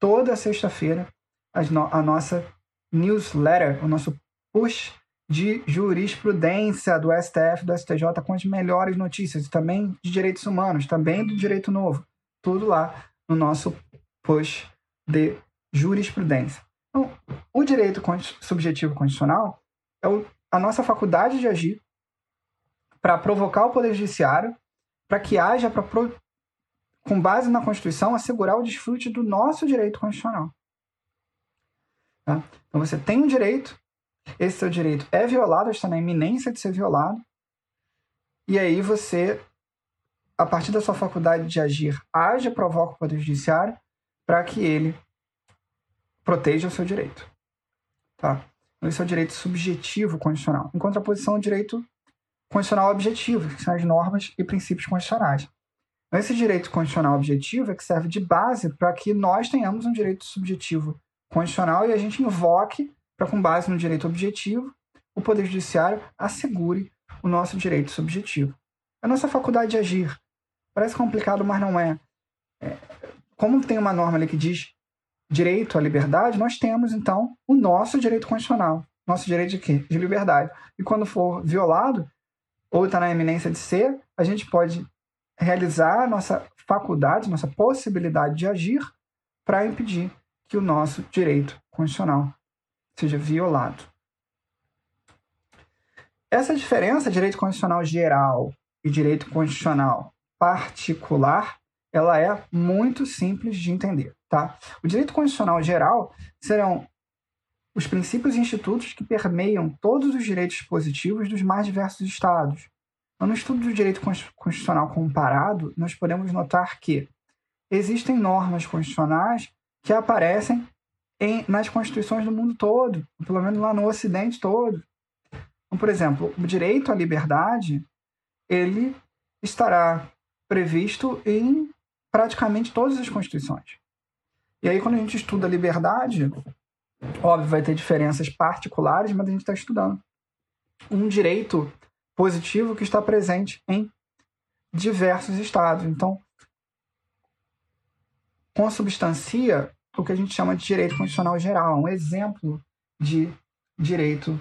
toda sexta-feira a nossa newsletter, o nosso push de jurisprudência do STF, do STJ, com as melhores notícias, também de direitos humanos, também do direito novo. Tudo lá no nosso push de jurisprudência. Então, o direito subjetivo constitucional é a nossa faculdade de agir para provocar o Poder Judiciário para que haja, pra, com base na Constituição, assegurar o desfrute do nosso direito constitucional. Tá? Então você tem um direito, esse seu direito é violado, está na iminência de ser violado, e aí você, a partir da sua faculdade de agir, age, provoca o Poder Judiciário para que ele proteja o seu direito. Tá? Então, esse é o direito subjetivo constitucional, em contraposição ao direito constitucional objetivo, que são as normas e princípios constitucionais. Esse direito constitucional objetivo é que serve de base para que nós tenhamos um direito subjetivo constitucional e a gente invoque para, com base no direito objetivo, o Poder Judiciário assegure o nosso direito subjetivo. A nossa faculdade de agir. Parece complicado, mas não é. é como tem uma norma ali que diz direito à liberdade, nós temos, então, o nosso direito constitucional. Nosso direito de quê? De liberdade. E quando for violado, ou está na eminência de ser, a gente pode realizar nossa faculdade, nossa possibilidade de agir para impedir que o nosso direito constitucional seja violado. Essa diferença, direito constitucional geral e direito constitucional particular, ela é muito simples de entender, tá? O direito constitucional geral serão os princípios e institutos que permeiam todos os direitos positivos dos mais diversos estados. No estudo do direito constitucional comparado, nós podemos notar que existem normas constitucionais que aparecem em, nas constituições do mundo todo, pelo menos lá no Ocidente todo. Então, por exemplo, o direito à liberdade ele estará previsto em praticamente todas as constituições. E aí, quando a gente estuda a liberdade, óbvio, vai ter diferenças particulares, mas a gente está estudando um direito positivo que está presente em diversos estados. Então, consubstancia o que a gente chama de direito constitucional geral, um exemplo de direito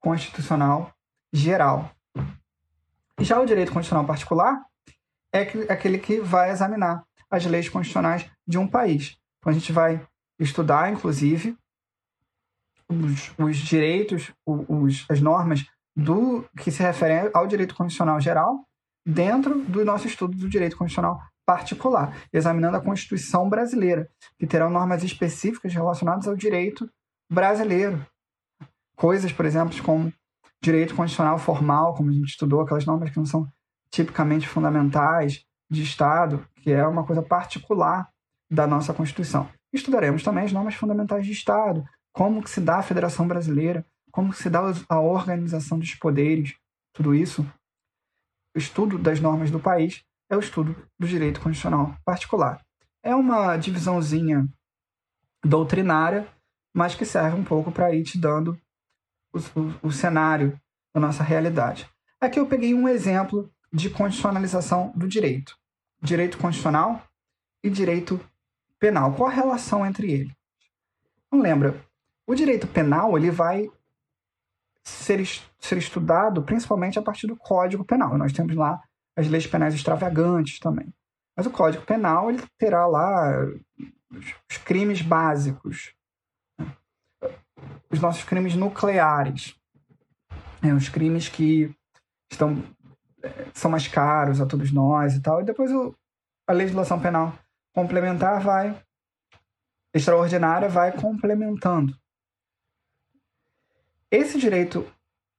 constitucional geral. Já o direito constitucional particular é aquele que vai examinar as leis constitucionais de um país. Então a gente vai estudar, inclusive, os, os direitos, os, as normas do que se refere ao direito constitucional geral dentro do nosso estudo do direito constitucional particular, examinando a Constituição brasileira, que terão normas específicas relacionadas ao direito brasileiro. Coisas, por exemplo, como direito constitucional formal, como a gente estudou, aquelas normas que não são tipicamente fundamentais de Estado, que é uma coisa particular da nossa Constituição. Estudaremos também as normas fundamentais de Estado, como que se dá a Federação Brasileira, como se dá a organização dos poderes, tudo isso. O estudo das normas do país é o estudo do direito constitucional particular. É uma divisãozinha doutrinária, mas que serve um pouco para ir te dando o, o, o cenário da nossa realidade. Aqui eu peguei um exemplo de constitucionalização do direito. Direito constitucional e direito penal. Qual a relação entre eles? Não lembra? O direito penal ele vai ser, ser estudado principalmente a partir do Código Penal. Nós temos lá as leis penais extravagantes também. Mas o Código Penal ele terá lá os crimes básicos, né? os nossos crimes nucleares, né? os crimes que estão são mais caros a todos nós e tal. E depois o, a legislação penal complementar vai extraordinária vai complementando. Esse direito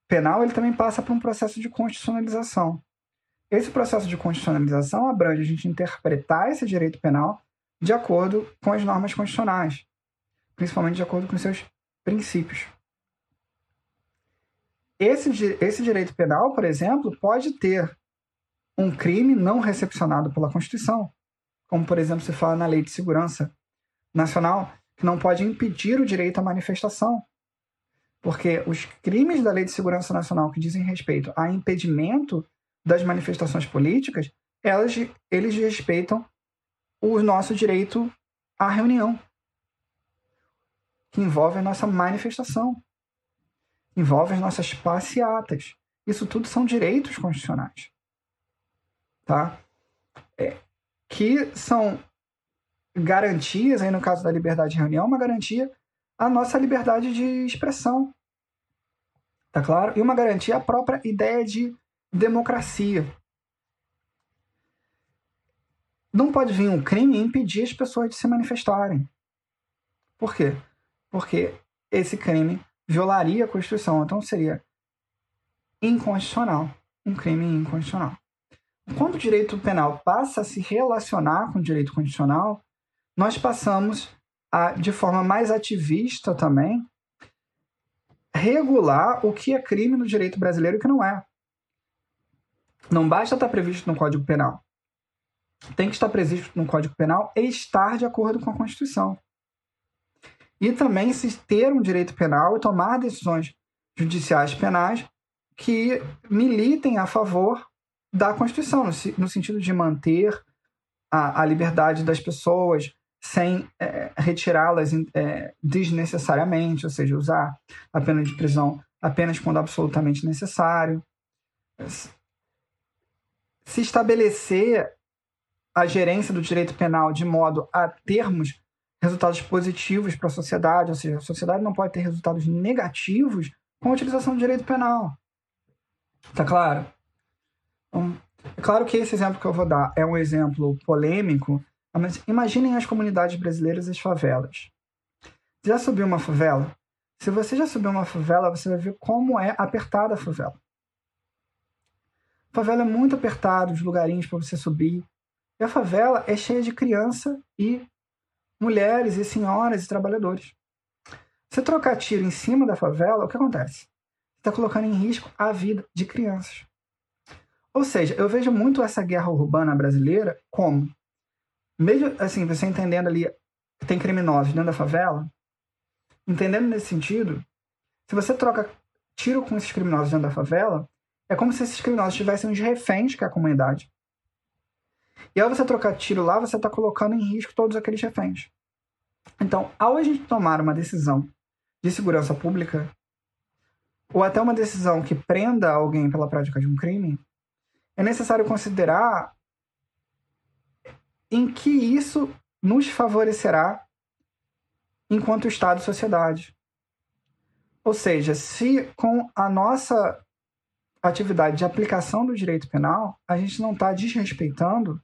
penal ele também passa por um processo de constitucionalização. Esse processo de constitucionalização abrange a gente interpretar esse direito penal de acordo com as normas constitucionais, principalmente de acordo com seus princípios. Esse, esse direito penal, por exemplo, pode ter um crime não recepcionado pela Constituição, como, por exemplo, se fala na Lei de Segurança Nacional, que não pode impedir o direito à manifestação, porque os crimes da Lei de Segurança Nacional que dizem respeito a impedimento das manifestações políticas, elas, eles respeitam o nosso direito à reunião, que envolve a nossa manifestação, envolve as nossas passeatas. Isso tudo são direitos constitucionais, tá? É, que são garantias, aí no caso da liberdade de reunião, uma garantia à nossa liberdade de expressão. Tá claro? E uma garantia à própria ideia de democracia. Não pode vir um crime e impedir as pessoas de se manifestarem. Por quê? Porque esse crime violaria a Constituição, então seria inconstitucional, um crime inconstitucional. Quando o direito penal passa a se relacionar com o direito constitucional, nós passamos de forma mais ativista também, regular o que é crime no direito brasileiro e o que não é. Não basta estar previsto no Código Penal. Tem que estar previsto no Código Penal e estar de acordo com a Constituição. E também se ter um direito penal e tomar decisões judiciais penais que militem a favor da Constituição, no, no sentido de manter a, a, liberdade das pessoas sem é, retirá-las é, desnecessariamente, ou seja, usar a pena de prisão apenas quando absolutamente necessário. Se estabelecer a gerência do direito penal de modo a termos resultados positivos para a sociedade, ou seja, a sociedade não pode ter resultados negativos com a utilização do direito penal. Tá claro? Então, é claro que esse exemplo que eu vou dar é um exemplo polêmico, mas imaginem as comunidades brasileiras e as favelas. Já subiu uma favela? Se você já subiu uma favela, você vai ver como é apertada a favela. A favela é muito apertada, os lugarinhos para você subir. E a favela é cheia de criança e mulheres e senhoras e trabalhadores. Se trocar tiro em cima da favela, o que acontece? está colocando em risco a vida de crianças. Ou seja, eu vejo muito essa guerra urbana brasileira como, mesmo assim, você entendendo ali que tem criminosos dentro da favela, entendendo nesse sentido, se você troca tiro com esses criminosos dentro da favela, é como se esses criminosos tivessem uns reféns, que é a comunidade. E ao você trocar tiro lá, você está colocando em risco todos aqueles reféns. Então, ao a gente tomar uma decisão de segurança pública, ou até uma decisão que prenda alguém pela prática de um crime, é necessário considerar em que isso nos favorecerá enquanto Estado e sociedade. Ou seja, se com a nossa atividade de aplicação do direito penal, a gente não está desrespeitando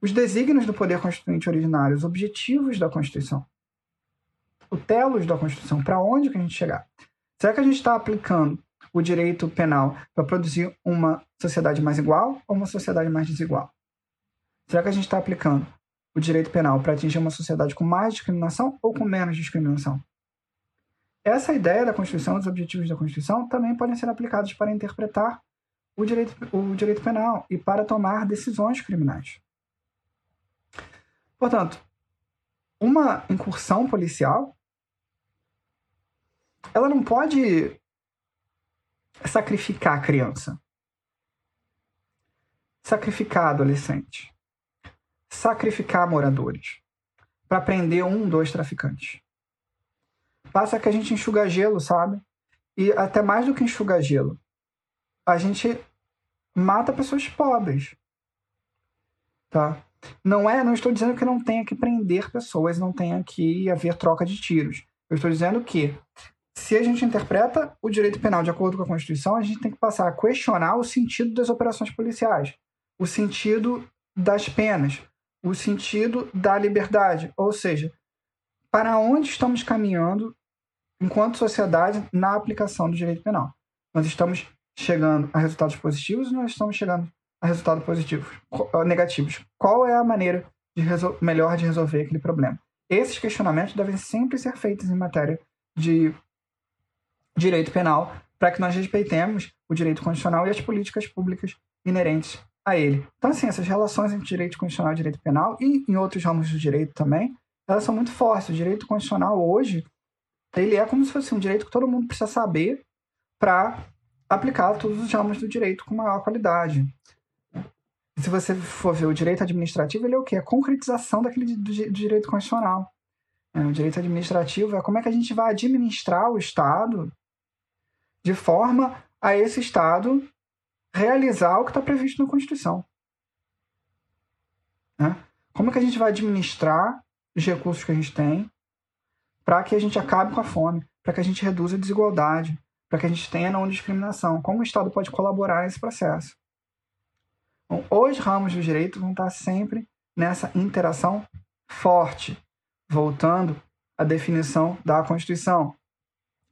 os desígnios do poder constituinte originário, os objetivos da Constituição, o telos da Constituição, para onde que a gente chegar. Será que a gente está aplicando o direito penal para produzir uma sociedade mais igual ou uma sociedade mais desigual? Será que a gente está aplicando o direito penal para atingir uma sociedade com mais discriminação ou com menos discriminação? Essa ideia da Constituição, dos objetivos da Constituição, também podem ser aplicados para interpretar o direito, o direito penal e para tomar decisões criminais. Portanto, uma incursão policial ela não pode sacrificar a criança, sacrificar adolescente, sacrificar moradores para prender um, dois traficantes. Passa que a gente enxuga gelo, sabe? E até mais do que enxuga gelo, a gente mata pessoas pobres. Tá? Não é, não estou dizendo que não tenha que prender pessoas, não tenha que haver troca de tiros. Eu estou dizendo que se a gente interpreta o direito penal de acordo com a Constituição, a gente tem que passar a questionar o sentido das operações policiais, o sentido das penas, o sentido da liberdade. Ou seja, para onde estamos caminhando enquanto sociedade na aplicação do direito penal? Nós estamos chegando a resultados positivos ou nós estamos chegando a resultados positivos, negativos? Qual é a maneira de melhor de resolver aquele problema? Esses questionamentos devem sempre ser feitos em matéria de direito penal para que nós respeitemos o direito constitucional e as políticas públicas inerentes a ele. Então, assim, essas relações entre direito constitucional e direito penal, e em outros ramos do direito também, elas são muito fortes. O direito constitucional hoje, ele é como se fosse um direito que todo mundo precisa saber para aplicar todos os ramos do direito com maior qualidade. Se você for ver o direito administrativo, ele é o quê? A concretização daquele do, do direito constitucional. É, o direito administrativo é como é que a gente vai administrar o Estado de forma a esse Estado realizar o que está previsto na Constituição. Né? Como que a gente vai administrar os recursos que a gente tem para que a gente acabe com a fome, para que a gente reduza a desigualdade, para que a gente tenha não discriminação? Como o Estado pode colaborar nesse processo? Bom, os ramos do direito vão estar sempre nessa interação forte, voltando à definição da Constituição.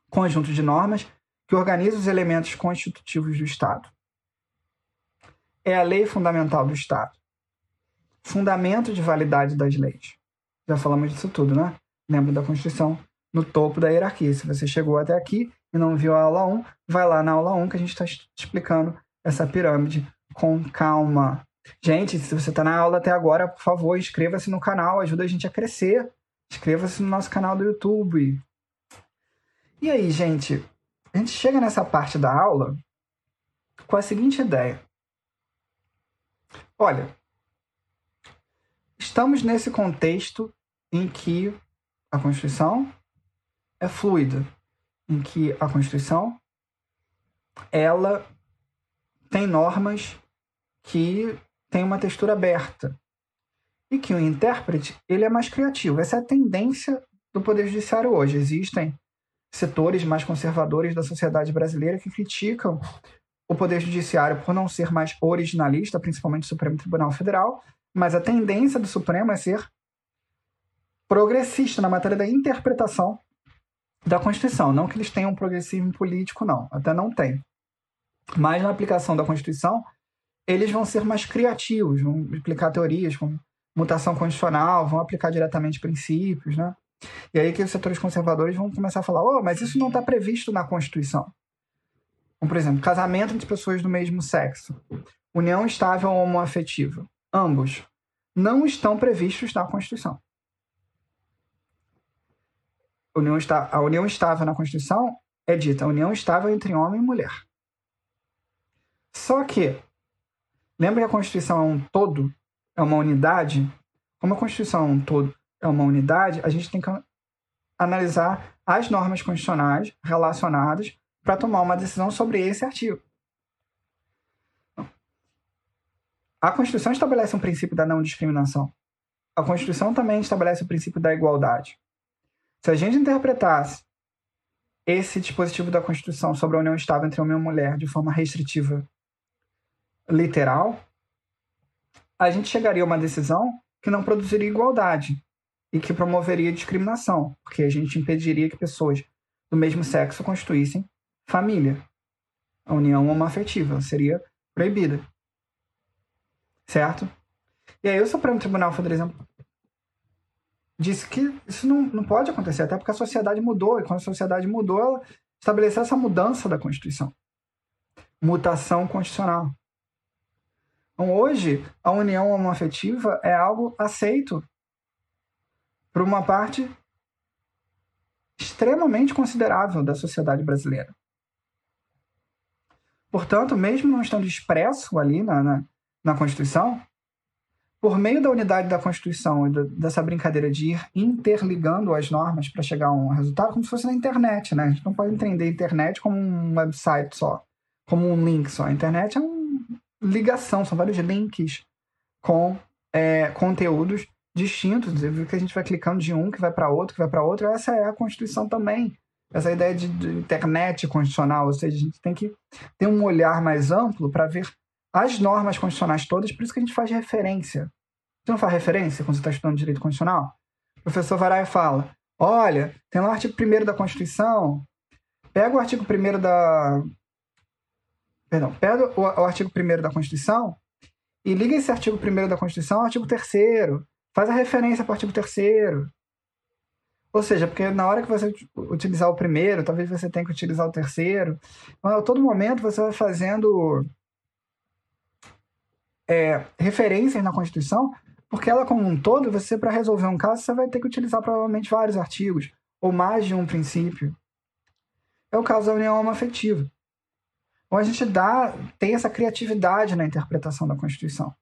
Conjunto de normas que organiza os elementos constitutivos do Estado. É a lei fundamental do Estado. Fundamento de validade das leis. Já falamos disso tudo, né? Lembra da Constituição no topo da hierarquia. Se você chegou até aqui e não viu a aula 1, vai lá na aula 1 que a gente está explicando essa pirâmide com calma. Gente, se você está na aula até agora, por favor, inscreva-se no canal, ajuda a gente a crescer. Inscreva-se no nosso canal do YouTube. E aí, gente, a gente chega nessa parte da aula com a seguinte ideia. Olha, estamos nesse contexto em que a Constituição é fluida, em que a Constituição ela tem normas que têm uma textura aberta e que o intérprete ele é mais criativo. Essa é a tendência do Poder Judiciário hoje. Existem setores mais conservadores da sociedade brasileira que criticam o Poder Judiciário por não ser mais originalista, principalmente o Supremo Tribunal Federal, mas a tendência do Supremo é ser progressista na matéria da interpretação da Constituição. Não que eles tenham um progressismo político, não. Até não tem. Mas na aplicação da Constituição, eles vão ser mais criativos, vão aplicar teorias como mutação constitucional, vão aplicar diretamente princípios, né? E aí que os setores conservadores vão começar a falar, oh, mas isso não está previsto na Constituição. Como, por exemplo, casamento entre pessoas do mesmo sexo, união estável homoafetiva. Ambos não estão previstos na Constituição. A união, está, a união estável na Constituição é dita a união estável entre homem e mulher. Só que, lembra que a Constituição é um todo, é uma unidade? Como a Constituição é um todo, é uma unidade, a gente tem que analisar as normas constitucionais relacionadas para tomar uma decisão sobre esse artigo. A Constituição estabelece um princípio da não discriminação. A Constituição também estabelece o princípio da igualdade. Se a gente interpretasse esse dispositivo da Constituição sobre a união estável entre homem e mulher de forma restritiva, literal, a gente chegaria a uma decisão que não produziria igualdade, e que promoveria discriminação, porque a gente impediria que pessoas do mesmo sexo constituíssem família. A união homoafetiva seria proibida. Certo? E aí o Supremo Tribunal, por exemplo, disse que isso não, não pode acontecer, até porque a sociedade mudou, e quando a sociedade mudou, ela estabeleceu essa mudança da Constituição. Mutação constitucional. Então, hoje, a união homoafetiva é algo aceito para uma parte extremamente considerável da sociedade brasileira. Portanto, mesmo não estando expresso ali na, na, na Constituição, por meio da unidade da Constituição e dessa brincadeira de ir interligando as normas para chegar a um resultado, como se fosse na internet, né? A gente não pode entender a internet como um website só, como um link só. A internet é uma ligação, são vários links com é, conteúdos distintos, que a gente vai clicando de um que vai para outro, que vai para outro. Essa é a Constituição também. Essa ideia de, de internet constitucional, ou seja, a gente tem que ter um olhar mais amplo para ver as normas constitucionais todas, por isso que a gente faz referência. Você não faz referência quando você está estudando direito constitucional? O professor e fala: olha, tem lá o artigo 1 da Constituição, pega o artigo 1 da. Perdão, pega o, o artigo 1 da Constituição e liga esse artigo 1 da Constituição ao artigo 3 Faz a referência para o artigo 3 Ou seja, porque na hora que você utilizar o primeiro, talvez você tenha que utilizar o terceiro. Então, a todo momento você vai fazendo é, referências na Constituição, porque ela como um todo, você para resolver um caso, você vai ter que utilizar provavelmente vários artigos, ou mais de um princípio. É o caso da união homoafetiva. Então a gente dá, tem essa criatividade na interpretação da Constituição.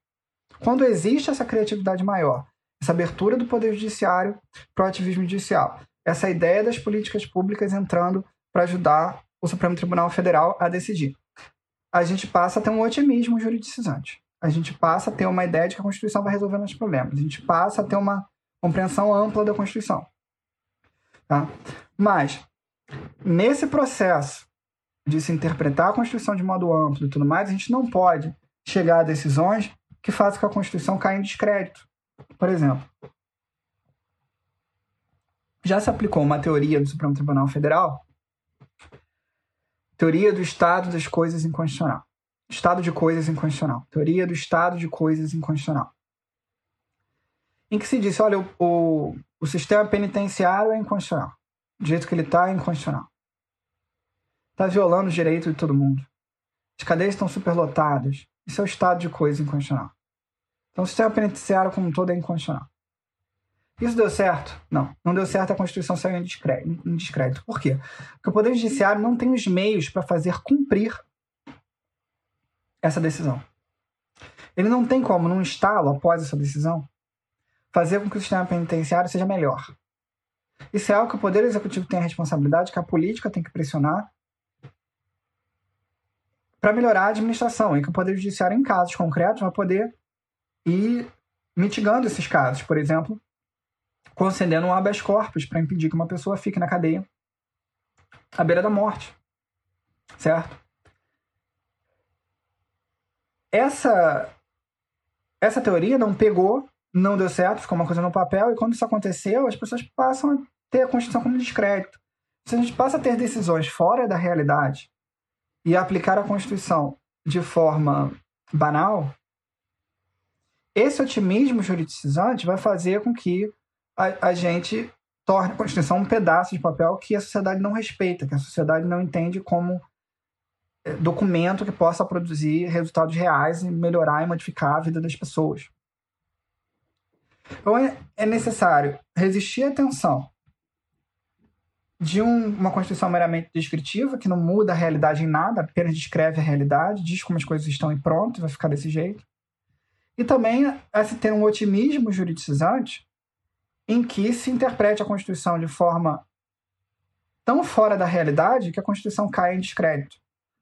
Quando existe essa criatividade maior essa abertura do poder judiciário para o ativismo judicial, essa ideia das políticas públicas entrando para ajudar o Supremo Tribunal Federal a decidir. A gente passa a ter um otimismo juridicizante. a gente passa a ter uma ideia de que a Constituição vai resolver nossos problemas. A gente passa a ter uma compreensão ampla da Constituição. Tá? Mas, nesse processo de se interpretar a Constituição de modo amplo e tudo mais, a gente não pode chegar a decisões que façam que a Constituição caia em descrédito. Por exemplo, já se aplicou uma teoria do Supremo Tribunal Federal, teoria do estado das coisas inconstitucional. Estado de coisas inconstitucional. Teoria do estado de coisas inconstitucional. Em que se disse, olha, o, o, o sistema penitenciário é inconstitucional. Do jeito que ele está, é inconstitucional. Está violando os direitos de todo mundo. As cadeias estão superlotadas. Isso é o estado de coisas inconstitucional. Então o sistema penitenciário como um todo é inconstitucional. Isso deu certo? Não. Não deu certo, a Constituição saiu em descrédito. Em descrédito. Por quê? Porque o Poder Judiciário não tem os meios para fazer cumprir essa decisão. Ele não tem como, num estalo após essa decisão, fazer com que o sistema penitenciário seja melhor. Isso é algo que o Poder Executivo tem a responsabilidade, que a política tem que pressionar para melhorar a administração, e que o Poder Judiciário, em casos concretos, vai poder ir mitigando esses casos. Por exemplo, concedendo um habeas corpus para impedir que uma pessoa fique na cadeia à beira da morte. Certo? Essa, essa teoria não pegou, não deu certo, ficou uma coisa no papel, e quando isso aconteceu, as pessoas passam a ter a Constituição como descrédito. Se a gente passa a ter decisões fora da realidade e aplicar a Constituição de forma banal, esse otimismo juridicizante vai fazer com que a, a gente torne a Constituição um pedaço de papel que a sociedade não respeita, que a sociedade não entende como é, documento que possa produzir resultados reais e melhorar e modificar a vida das pessoas. Então é, é necessário resistir à tensão de um, uma Constituição meramente descritiva, que não muda a realidade em nada, apenas descreve a realidade, diz como as coisas estão e pronto, vai ficar desse jeito. E também a se ter um otimismo juridicizante em que se interprete a Constituição de forma tão fora da realidade que a Constituição cai em descrédito.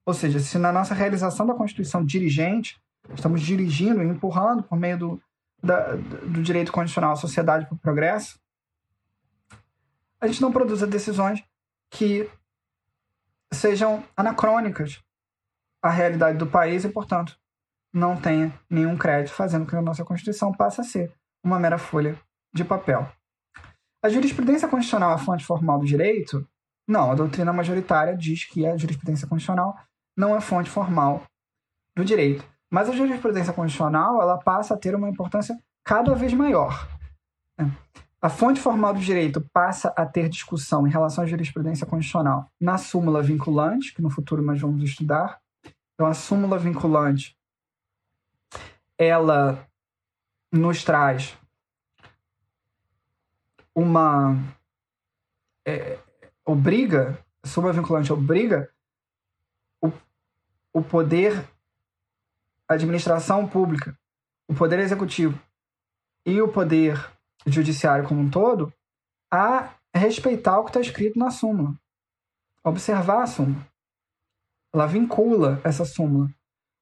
Ou seja, se na nossa realização da Constituição dirigente, estamos dirigindo e empurrando por meio do, da, do direito constitucional a sociedade para o progresso, a gente não produza decisões que sejam anacrônicas à realidade do país e, portanto, não tenha nenhum crédito, fazendo com que a nossa Constituição passe a ser uma mera folha de papel. A jurisprudência constitucional é a fonte formal do direito? Não, a doutrina majoritária diz que a jurisprudência constitucional não é fonte formal do direito. Mas a jurisprudência constitucional ela passa a ter uma importância cada vez maior. A fonte formal do direito passa a ter discussão em relação à jurisprudência constitucional na súmula vinculante, que no futuro nós vamos estudar. Então, a súmula vinculante ela nos traz uma é, obriga, súmula vinculante obriga o, o poder, a administração pública, o poder executivo e o poder judiciário como um todo a respeitar o que está escrito na súmula, observar a súmula. Ela vincula essa súmula.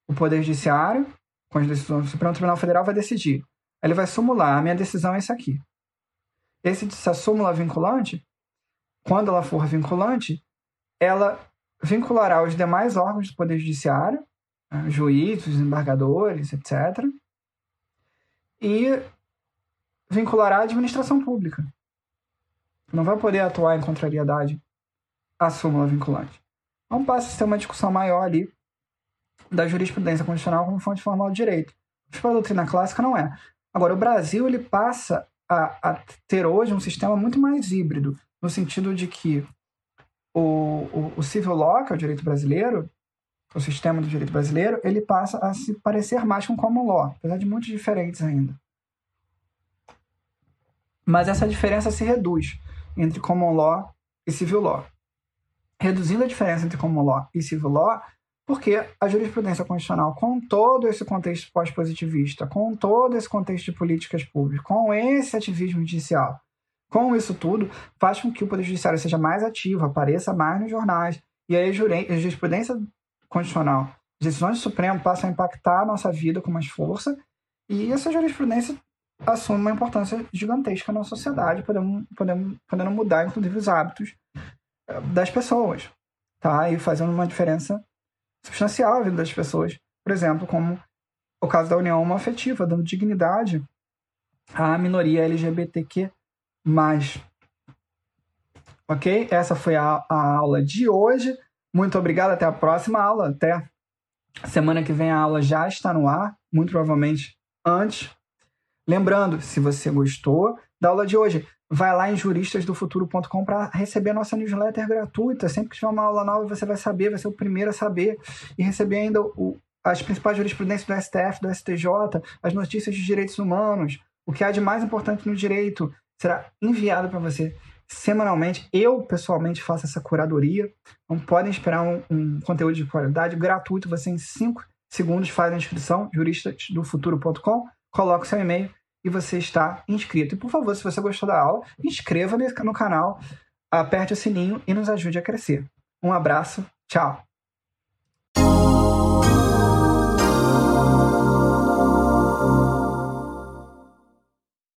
O poder judiciário, com as decisões do Supremo Tribunal Federal, vai decidir. Ele vai sumular, a minha decisão é essa aqui. Esse, essa súmula vinculante, quando ela for vinculante, ela vinculará os demais órgãos do Poder Judiciário, né, juízes, embargadores, etc. E vinculará a administração pública. Não vai poder atuar em contrariedade à súmula vinculante. Então passa a ser uma discussão maior ali da jurisprudência constitucional como fonte formal de direito. Para a doutrina clássica não é. Agora, o Brasil ele passa a, a ter hoje um sistema muito mais híbrido, no sentido de que o, o, o civil law, que é o direito brasileiro, o sistema do direito brasileiro, ele passa a se parecer mais com o common law, apesar de muito diferentes ainda. Mas essa diferença se reduz entre common law e civil law. Reduzindo a diferença entre common law e civil law, porque a jurisprudência constitucional, com todo esse contexto pós-positivista, com todo esse contexto de políticas públicas, com esse ativismo judicial, com isso tudo, faz com que o Poder Judiciário seja mais ativo, apareça mais nos jornais. E aí a jurisprudência constitucional decisões do Supremo passam a impactar a nossa vida com mais força e essa jurisprudência assume uma importância gigantesca na sociedade, podendo, podendo, podendo mudar, inclusive, os hábitos eh, das pessoas, tá? E fazendo uma diferença substancial na vida das pessoas. Por exemplo, como o caso da união homoafetiva, dando dignidade à minoria LGBTQ+. Ok? Essa foi a, a aula de hoje. Muito obrigado. Até a próxima aula. Até semana que vem a aula já está no ar, muito provavelmente antes. Lembrando, se você gostou da aula de hoje, vai lá em juristasdofuturo.com para receber a nossa newsletter gratuita. Sempre que tiver uma aula nova, você vai saber, vai ser o primeiro a saber e receber ainda o, as principais jurisprudências do STF, do STJ, as notícias de direitos humanos, o que há de mais importante no direito será enviado para você semanalmente. Eu, pessoalmente, faço essa curadoria. Então, podem esperar um, um conteúdo de qualidade gratuito. Você, em 5 segundos, faz a inscrição, juristasdofuturo.com coloca o seu e-mail e você está inscrito. E por favor, se você gostou da aula, inscreva no canal, aperte o sininho e nos ajude a crescer. Um abraço, tchau!